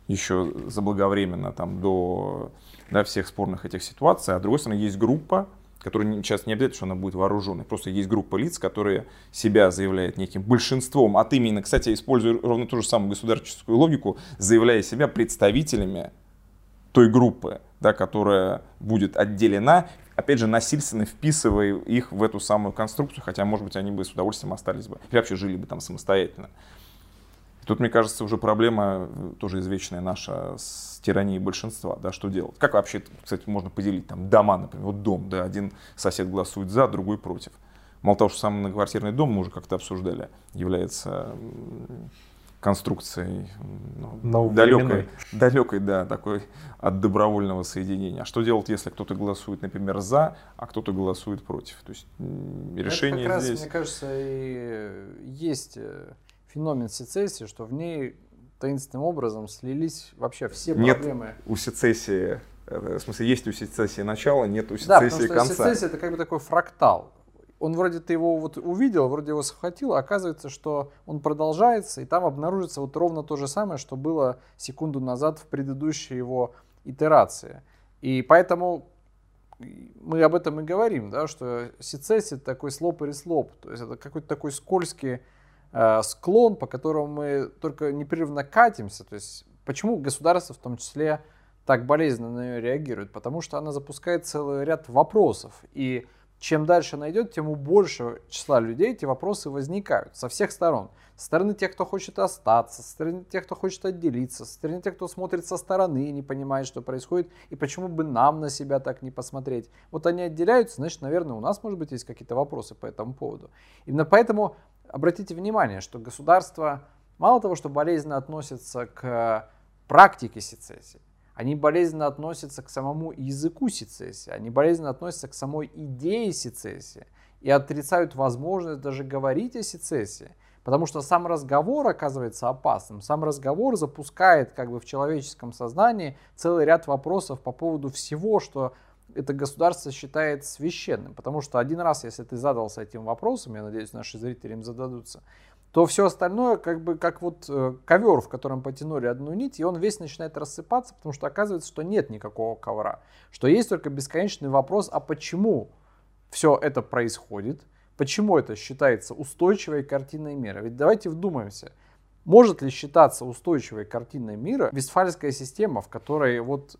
еще заблаговременно, там, до да, всех спорных этих ситуаций, а с другой стороны есть группа, которая сейчас не обязательно, что она будет вооруженной, просто есть группа лиц, которые себя заявляют неким большинством, ты именно, кстати, используя ровно ту же самую государственную логику, заявляя себя представителями той группы, да, которая будет отделена, опять же, насильственно вписывая их в эту самую конструкцию, хотя, может быть, они бы с удовольствием остались бы, или вообще жили бы там самостоятельно. Тут, мне кажется, уже проблема э, тоже извечная наша с тиранией большинства, да, что делать. Как вообще, кстати, можно поделить там дома, например, вот дом, да, один сосед голосует за, другой против. Мало того, что сам многоквартирный дом, мы уже как-то обсуждали, является конструкцией ну, далекой, далекой, да, такой от добровольного соединения. А что делать, если кто-то голосует, например, за, а кто-то голосует против? То есть решение Это как здесь... раз, мне кажется, и есть э, феномен сецессии, что в ней таинственным образом слились вообще все нет проблемы. Нет у сецессии, э, в смысле, есть у сецессии начало, нет у сецессии да, потому что конца. сецессия это как бы такой фрактал. Он вроде ты его вот увидел, вроде его схватил, а оказывается, что он продолжается, и там обнаружится вот ровно то же самое, что было секунду назад в предыдущей его итерации. И поэтому мы об этом и говорим, да, что сецессия это такой слоп или слоп, то есть это какой-то такой скользкий склон, по которому мы только непрерывно катимся. То есть почему государство в том числе так болезненно на нее реагирует? Потому что она запускает целый ряд вопросов. И чем дальше она идет, тем у большего числа людей эти вопросы возникают со всех сторон. Со стороны тех, кто хочет остаться, со стороны тех, кто хочет отделиться, со стороны тех, кто смотрит со стороны и не понимает, что происходит, и почему бы нам на себя так не посмотреть. Вот они отделяются, значит, наверное, у нас, может быть, есть какие-то вопросы по этому поводу. Именно поэтому обратите внимание, что государство мало того, что болезненно относится к практике сецессии, они болезненно относятся к самому языку сецессии, они болезненно относятся к самой идее сецессии и отрицают возможность даже говорить о сецессии. Потому что сам разговор оказывается опасным. Сам разговор запускает как бы в человеческом сознании целый ряд вопросов по поводу всего, что это государство считает священным. Потому что один раз, если ты задался этим вопросом, я надеюсь, наши зрители им зададутся, то все остальное как бы как вот э, ковер, в котором потянули одну нить, и он весь начинает рассыпаться, потому что оказывается, что нет никакого ковра. Что есть только бесконечный вопрос, а почему все это происходит, почему это считается устойчивой картиной мира. Ведь давайте вдумаемся, может ли считаться устойчивой картиной мира вестфальская система, в которой вот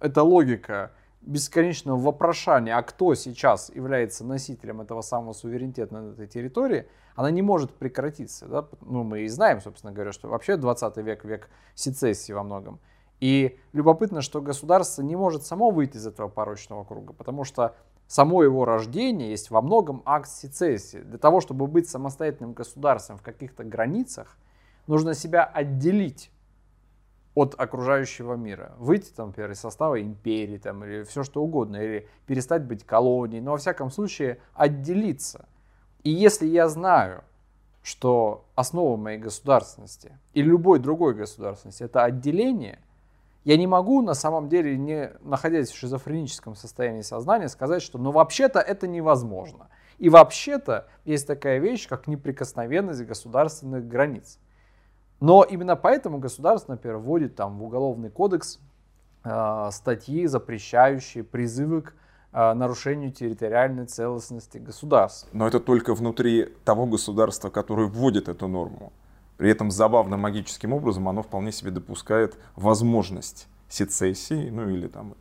эта логика бесконечного вопрошания, а кто сейчас является носителем этого самого суверенитета на этой территории, она не может прекратиться. Да? Ну, мы и знаем, собственно говоря, что вообще 20 век век сецессии во многом. И любопытно, что государство не может само выйти из этого порочного круга, потому что само его рождение есть во многом акт сецессии. Для того, чтобы быть самостоятельным государством в каких-то границах, нужно себя отделить от окружающего мира. Выйти, там, например, из состава империи там, или все что угодно, или перестать быть колонией, но во всяком случае отделиться. И если я знаю, что основа моей государственности или любой другой государственности это отделение, я не могу на самом деле, не находясь в шизофреническом состоянии сознания, сказать, что ну вообще-то это невозможно. И вообще-то есть такая вещь, как неприкосновенность государственных границ. Но именно поэтому государство, например, вводит там в уголовный кодекс э, статьи, запрещающие призывы к э, нарушению территориальной целостности государства. Но это только внутри того государства, которое вводит эту норму. При этом забавно магическим образом оно вполне себе допускает возможность сецессии, ну или там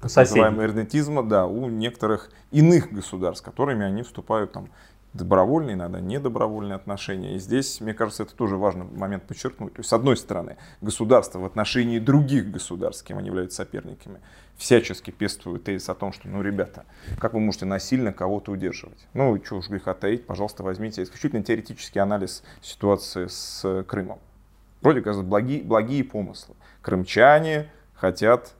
так называемого эрнетизма, да, у некоторых иных государств, которыми они вступают там добровольные, иногда недобровольные отношения. И здесь, мне кажется, это тоже важный момент подчеркнуть. То есть, с одной стороны, государство в отношении других государств, с кем они являются соперниками, всячески пестуют тезис о том, что, ну, ребята, как вы можете насильно кого-то удерживать? Ну, что уж греха таить, пожалуйста, возьмите исключительно теоретический анализ ситуации с Крымом. Вроде как благие, благие помыслы. Крымчане хотят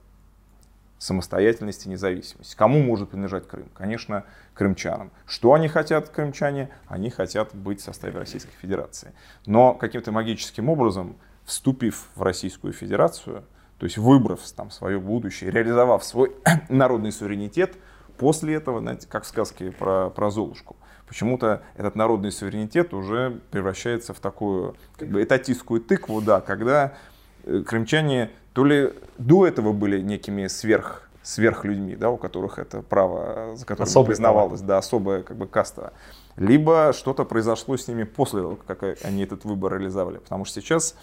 самостоятельности, независимости. Кому может принадлежать Крым? Конечно, крымчанам. Что они хотят, крымчане? Они хотят быть в составе Российской Федерации. Но каким-то магическим образом, вступив в Российскую Федерацию, то есть выбрав там свое будущее, реализовав свой народный суверенитет, после этого, знаете, как в сказке про, про Золушку, почему-то этот народный суверенитет уже превращается в такую как бы этатистскую тыкву, да, когда крымчане то ли до этого были некими сверх сверхлюдьми, да, у которых это право, за которым Особый признавалось, право. да, особая как бы каста. Либо что-то произошло с ними после того, как они этот выбор реализовали. Потому что сейчас,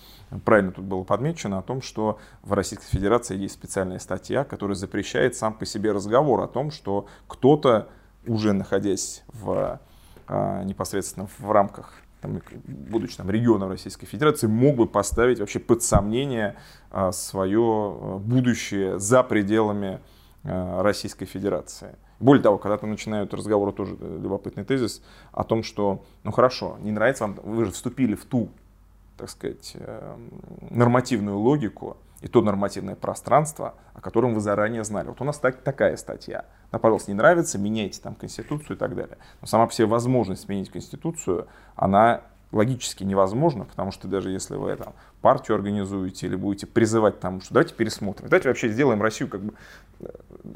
правильно тут было подмечено о том, что в Российской Федерации есть специальная статья, которая запрещает сам по себе разговор о том, что кто-то, уже находясь в, а, непосредственно в рамках там, будучи там, регионом Российской Федерации, мог бы поставить вообще под сомнение а, свое а, будущее за пределами а, Российской Федерации. Более того, когда-то начинают разговоры, тоже э, любопытный тезис, о том, что, ну хорошо, не нравится вам, вы же вступили в ту, так сказать, э, нормативную логику и то нормативное пространство, о котором вы заранее знали. Вот у нас так, такая статья. Да, пожалуйста, не нравится, меняйте там Конституцию и так далее. Но сама по себе возможность сменить Конституцию, она логически невозможна, потому что даже если вы там партию организуете или будете призывать там, что давайте пересмотрим, давайте вообще сделаем Россию как бы э,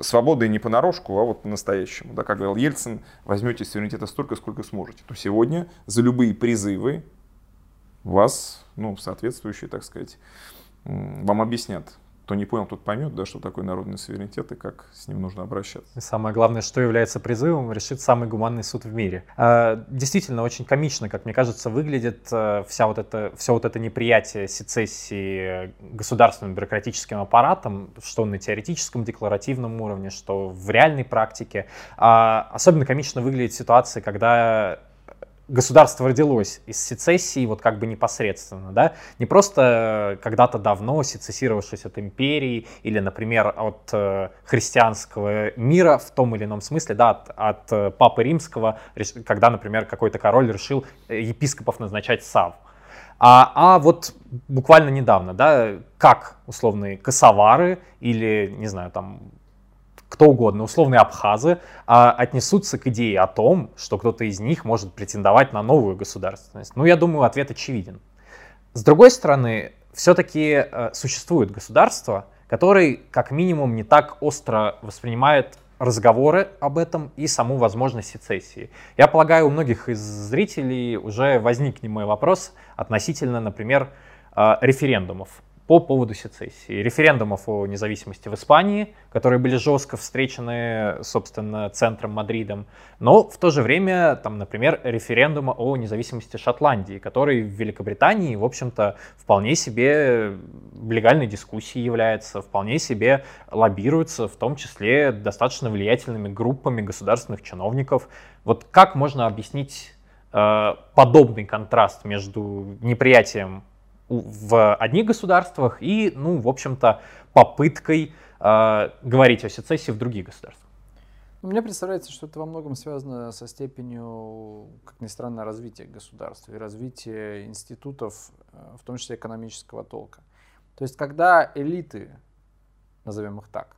свободой не понарошку, а вот по-настоящему. Да, как говорил Ельцин, возьмете суверенитета столько, сколько сможете. То сегодня за любые призывы вас, ну, соответствующие, так сказать, вам объяснят, кто не понял, тот поймет, да, что такое народный суверенитет и как с ним нужно обращаться. И самое главное, что является призывом, решит самый гуманный суд в мире. А, действительно, очень комично, как мне кажется, выглядит э, вся вот это, все вот это неприятие сецессии государственным бюрократическим аппаратом, что на теоретическом, декларативном уровне, что в реальной практике. А, особенно комично выглядит ситуация, когда государство родилось из сецессии вот как бы непосредственно, да, не просто когда-то давно сецессировавшись от империи или, например, от э, христианского мира в том или ином смысле, да, от, от э, папы римского, когда, например, какой-то король решил э, епископов назначать сав. А, а вот буквально недавно, да, как условные косовары или, не знаю, там кто угодно, условные абхазы, а, отнесутся к идее о том, что кто-то из них может претендовать на новую государственность? Ну, я думаю, ответ очевиден. С другой стороны, все-таки э, существует государство, который как минимум не так остро воспринимает разговоры об этом и саму возможность сецессии. Я полагаю, у многих из зрителей уже возник немой вопрос относительно, например, э, референдумов по поводу сецессии. Референдумов о независимости в Испании, которые были жестко встречены, собственно, центром Мадридом, но в то же время, там, например, референдума о независимости Шотландии, который в Великобритании, в общем-то, вполне себе легальной дискуссией является, вполне себе лоббируется, в том числе достаточно влиятельными группами государственных чиновников. Вот как можно объяснить э, подобный контраст между неприятием в одних государствах и, ну, в общем-то, попыткой э, говорить о сецессии в других государствах. Мне представляется, что это во многом связано со степенью, как ни странно, развития государства и развития институтов, э, в том числе экономического толка. То есть, когда элиты, назовем их так,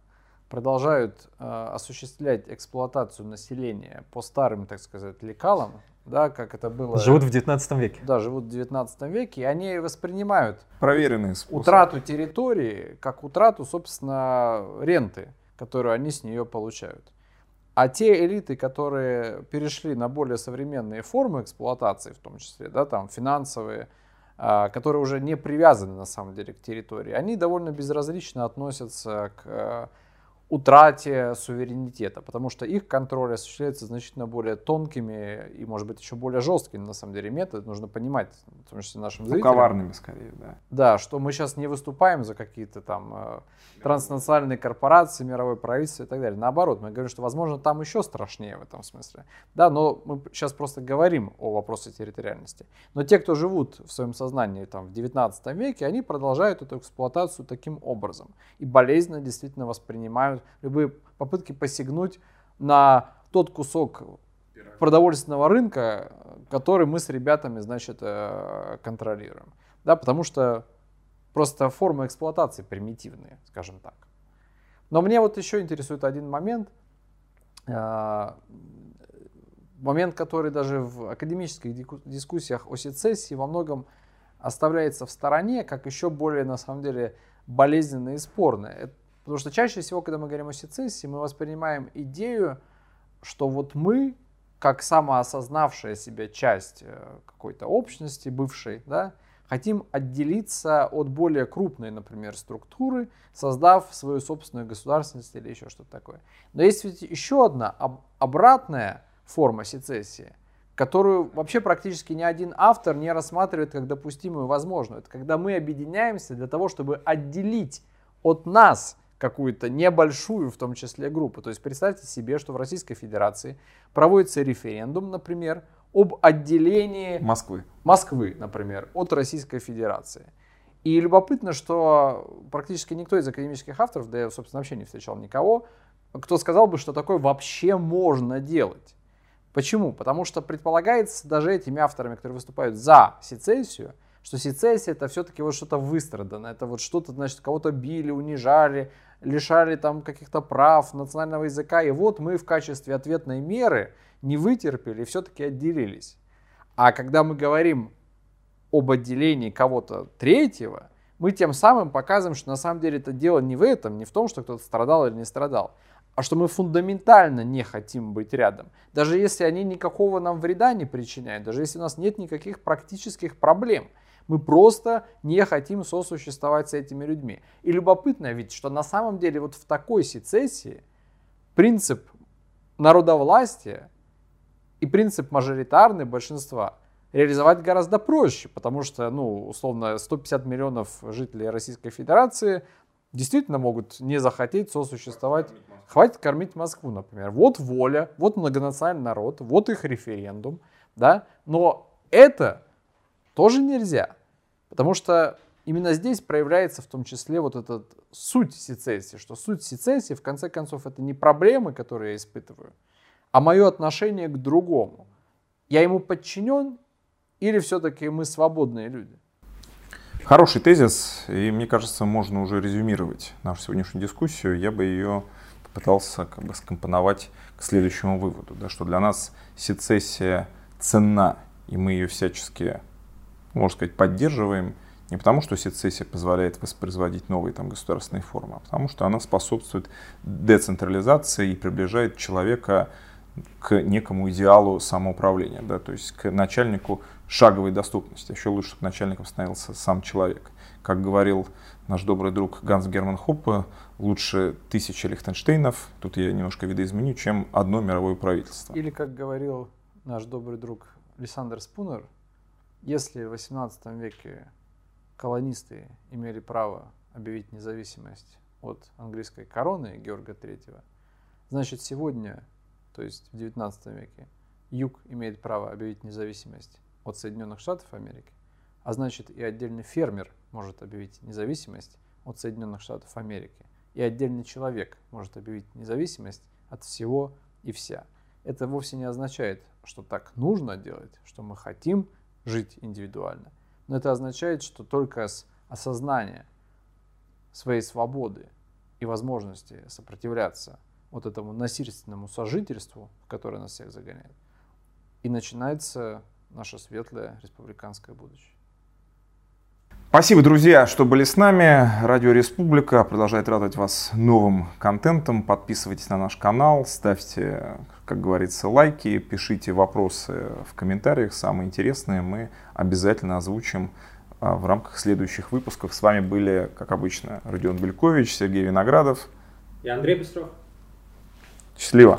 продолжают э, осуществлять эксплуатацию населения по старым, так сказать, лекалам, да, как это было... Живут в 19 веке. Да, живут в 19 веке, и они воспринимают Проверенные способы. утрату территории как утрату, собственно, ренты, которую они с нее получают. А те элиты, которые перешли на более современные формы эксплуатации, в том числе, да, там финансовые, а, которые уже не привязаны на самом деле к территории, они довольно безразлично относятся к утрате суверенитета, потому что их контроль осуществляется значительно более тонкими и, может быть, еще более жесткими, на самом деле, методы. Нужно понимать, в том числе нашим Ну, зрителям. коварными скорее, да. Да, что мы сейчас не выступаем за какие-то там э, транснациональные корпорации, мировое правительство и так далее. Наоборот, мы говорим, что, возможно, там еще страшнее в этом смысле. Да, но мы сейчас просто говорим о вопросе территориальности. Но те, кто живут в своем сознании там, в 19 веке, они продолжают эту эксплуатацию таким образом. И болезненно действительно воспринимают любые попытки посягнуть на тот кусок продовольственного рынка, который мы с ребятами, значит, э, контролируем. Да, потому что просто формы эксплуатации примитивные, скажем так. Но мне вот еще интересует один момент, э, момент, который даже в академических дискуссиях о сецессии во многом оставляется в стороне, как еще более, на самом деле, болезненное и спорное. Потому что чаще всего, когда мы говорим о сецессии, мы воспринимаем идею, что вот мы, как самоосознавшая себя часть э, какой-то общности бывшей, да, хотим отделиться от более крупной, например, структуры, создав свою собственную государственность или еще что-то такое. Но есть ведь еще одна об- обратная форма сецессии, которую вообще практически ни один автор не рассматривает как допустимую возможную. Это когда мы объединяемся для того, чтобы отделить от нас какую-то небольшую, в том числе, группу. То есть представьте себе, что в Российской Федерации проводится референдум, например, об отделении Москвы. Москвы, например, от Российской Федерации. И любопытно, что практически никто из академических авторов, да я, собственно, вообще не встречал никого, кто сказал бы, что такое вообще можно делать. Почему? Потому что предполагается даже этими авторами, которые выступают за сецессию, что сецессия это все-таки вот что-то выстраданное, это вот что-то, значит, кого-то били, унижали, лишали там каких-то прав национального языка, и вот мы в качестве ответной меры не вытерпели и все-таки отделились. А когда мы говорим об отделении кого-то третьего, мы тем самым показываем, что на самом деле это дело не в этом, не в том, что кто-то страдал или не страдал, а что мы фундаментально не хотим быть рядом. Даже если они никакого нам вреда не причиняют, даже если у нас нет никаких практических проблем, мы просто не хотим сосуществовать с этими людьми. И любопытно ведь, что на самом деле вот в такой сецессии принцип народовластия и принцип мажоритарной большинства реализовать гораздо проще, потому что, ну, условно, 150 миллионов жителей Российской Федерации действительно могут не захотеть сосуществовать. Хватит кормить Москву, например. Вот воля, вот многонациональный народ, вот их референдум, да. Но это тоже нельзя, потому что именно здесь проявляется в том числе вот эта суть сецессии, что суть сецессии, в конце концов, это не проблемы, которые я испытываю, а мое отношение к другому. Я ему подчинен или все-таки мы свободные люди? Хороший тезис, и мне кажется, можно уже резюмировать нашу сегодняшнюю дискуссию. Я бы ее попытался как бы скомпоновать к следующему выводу, да, что для нас сецессия ценна, и мы ее всячески, можно сказать, поддерживаем, не потому, что сецессия позволяет воспроизводить новые там, государственные формы, а потому что она способствует децентрализации и приближает человека к некому идеалу самоуправления, да, то есть к начальнику шаговой доступности. Еще лучше, чтобы начальником становился сам человек. Как говорил наш добрый друг Ганс Герман Хоппе, лучше тысячи Лихтенштейнов, тут я немножко видоизменю, чем одно мировое правительство. Или, как говорил наш добрый друг Александр Спунер, если в 18 веке колонисты имели право объявить независимость от английской короны Георга III, значит сегодня, то есть в 19 веке, Юг имеет право объявить независимость от Соединенных Штатов Америки, а значит и отдельный фермер может объявить независимость от Соединенных Штатов Америки, и отдельный человек может объявить независимость от всего и вся. Это вовсе не означает, что так нужно делать, что мы хотим жить индивидуально. Но это означает, что только с осознания своей свободы и возможности сопротивляться вот этому насильственному сожительству, в которое нас всех загоняет, и начинается наше светлое республиканское будущее. Спасибо, друзья, что были с нами. Радио Республика продолжает радовать вас новым контентом. Подписывайтесь на наш канал, ставьте, как говорится, лайки, пишите вопросы в комментариях. Самые интересные мы обязательно озвучим а, в рамках следующих выпусков. С вами были, как обычно, Родион Белькович, Сергей Виноградов и Андрей Быстров. Счастливо!